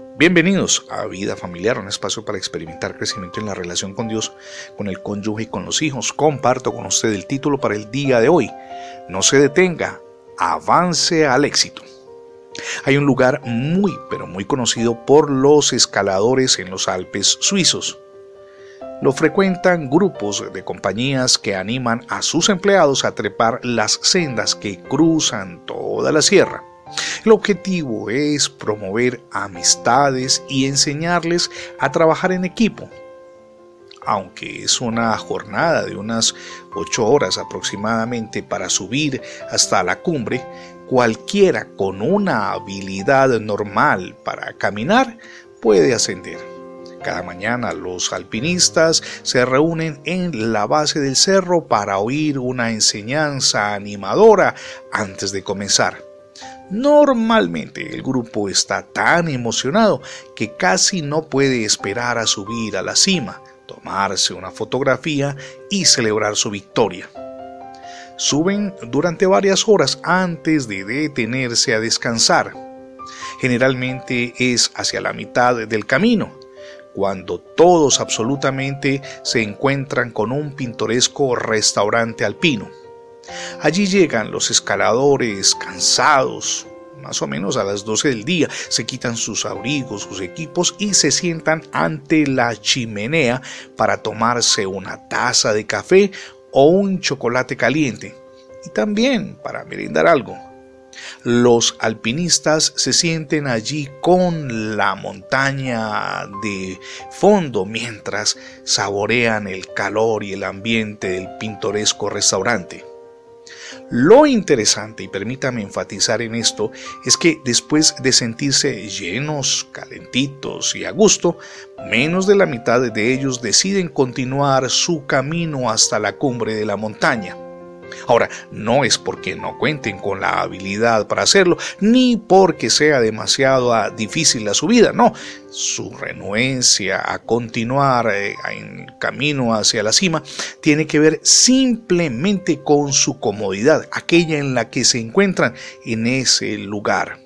Bienvenidos a Vida Familiar, un espacio para experimentar crecimiento en la relación con Dios, con el cónyuge y con los hijos. Comparto con usted el título para el día de hoy. No se detenga, avance al éxito. Hay un lugar muy, pero muy conocido por los escaladores en los Alpes suizos. Lo frecuentan grupos de compañías que animan a sus empleados a trepar las sendas que cruzan toda la sierra. El objetivo es promover amistades y enseñarles a trabajar en equipo. Aunque es una jornada de unas ocho horas aproximadamente para subir hasta la cumbre, cualquiera con una habilidad normal para caminar puede ascender. Cada mañana los alpinistas se reúnen en la base del cerro para oír una enseñanza animadora antes de comenzar. Normalmente el grupo está tan emocionado que casi no puede esperar a subir a la cima, tomarse una fotografía y celebrar su victoria. Suben durante varias horas antes de detenerse a descansar. Generalmente es hacia la mitad del camino, cuando todos absolutamente se encuentran con un pintoresco restaurante alpino. Allí llegan los escaladores cansados, más o menos a las 12 del día, se quitan sus abrigos, sus equipos y se sientan ante la chimenea para tomarse una taza de café o un chocolate caliente y también para merendar algo. Los alpinistas se sienten allí con la montaña de fondo mientras saborean el calor y el ambiente del pintoresco restaurante. Lo interesante, y permítame enfatizar en esto, es que después de sentirse llenos, calentitos y a gusto, menos de la mitad de ellos deciden continuar su camino hasta la cumbre de la montaña. Ahora, no es porque no cuenten con la habilidad para hacerlo, ni porque sea demasiado ah, difícil la subida, no. Su renuencia a continuar eh, en camino hacia la cima tiene que ver simplemente con su comodidad, aquella en la que se encuentran en ese lugar.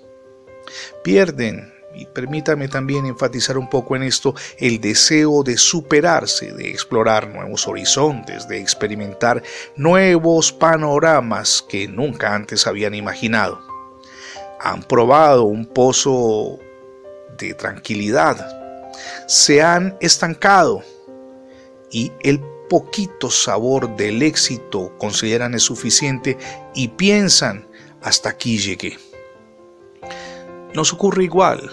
Pierden y permítame también enfatizar un poco en esto el deseo de superarse, de explorar nuevos horizontes, de experimentar nuevos panoramas que nunca antes habían imaginado. Han probado un pozo de tranquilidad, se han estancado y el poquito sabor del éxito consideran es suficiente y piensan hasta aquí llegué. Nos ocurre igual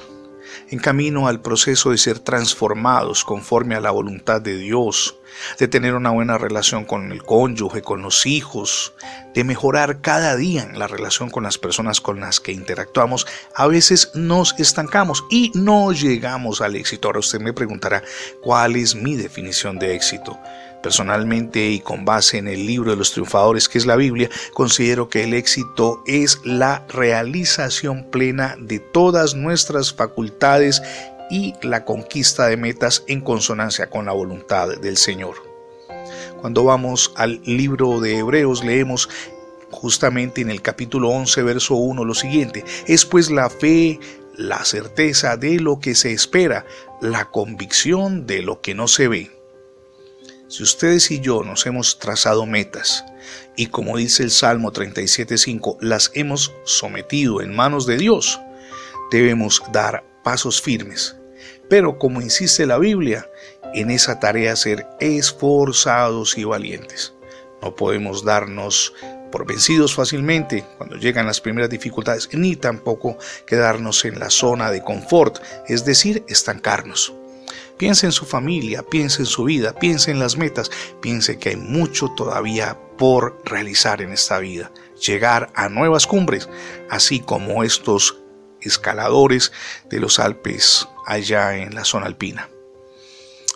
en camino al proceso de ser transformados conforme a la voluntad de Dios, de tener una buena relación con el cónyuge, con los hijos, de mejorar cada día en la relación con las personas con las que interactuamos, a veces nos estancamos y no llegamos al éxito. Ahora usted me preguntará, ¿cuál es mi definición de éxito? Personalmente y con base en el libro de los triunfadores que es la Biblia, considero que el éxito es la realización plena de todas nuestras facultades y la conquista de metas en consonancia con la voluntad del Señor. Cuando vamos al libro de Hebreos leemos justamente en el capítulo 11, verso 1 lo siguiente, es pues la fe, la certeza de lo que se espera, la convicción de lo que no se ve. Si ustedes y yo nos hemos trazado metas y como dice el Salmo 37.5, las hemos sometido en manos de Dios, debemos dar pasos firmes. Pero como insiste la Biblia, en esa tarea ser esforzados y valientes. No podemos darnos por vencidos fácilmente cuando llegan las primeras dificultades, ni tampoco quedarnos en la zona de confort, es decir, estancarnos. Piense en su familia, piense en su vida, piense en las metas, piense que hay mucho todavía por realizar en esta vida. Llegar a nuevas cumbres, así como estos escaladores de los Alpes allá en la zona alpina.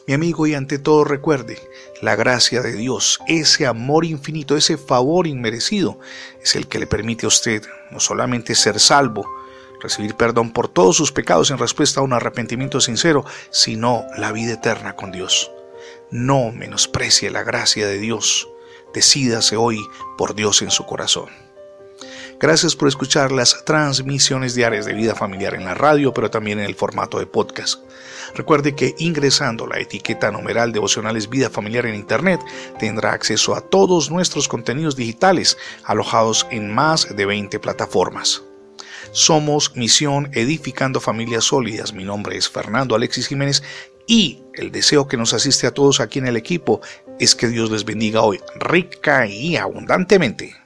Mi amigo, y ante todo recuerde, la gracia de Dios, ese amor infinito, ese favor inmerecido, es el que le permite a usted no solamente ser salvo, recibir perdón por todos sus pecados en respuesta a un arrepentimiento sincero, sino la vida eterna con Dios. No menosprecie la gracia de Dios. Decídase hoy por Dios en su corazón. Gracias por escuchar las transmisiones diarias de vida familiar en la radio, pero también en el formato de podcast. Recuerde que ingresando la etiqueta numeral devocionales vida familiar en Internet tendrá acceso a todos nuestros contenidos digitales alojados en más de 20 plataformas. Somos Misión Edificando Familias Sólidas. Mi nombre es Fernando Alexis Jiménez y el deseo que nos asiste a todos aquí en el equipo es que Dios les bendiga hoy rica y abundantemente.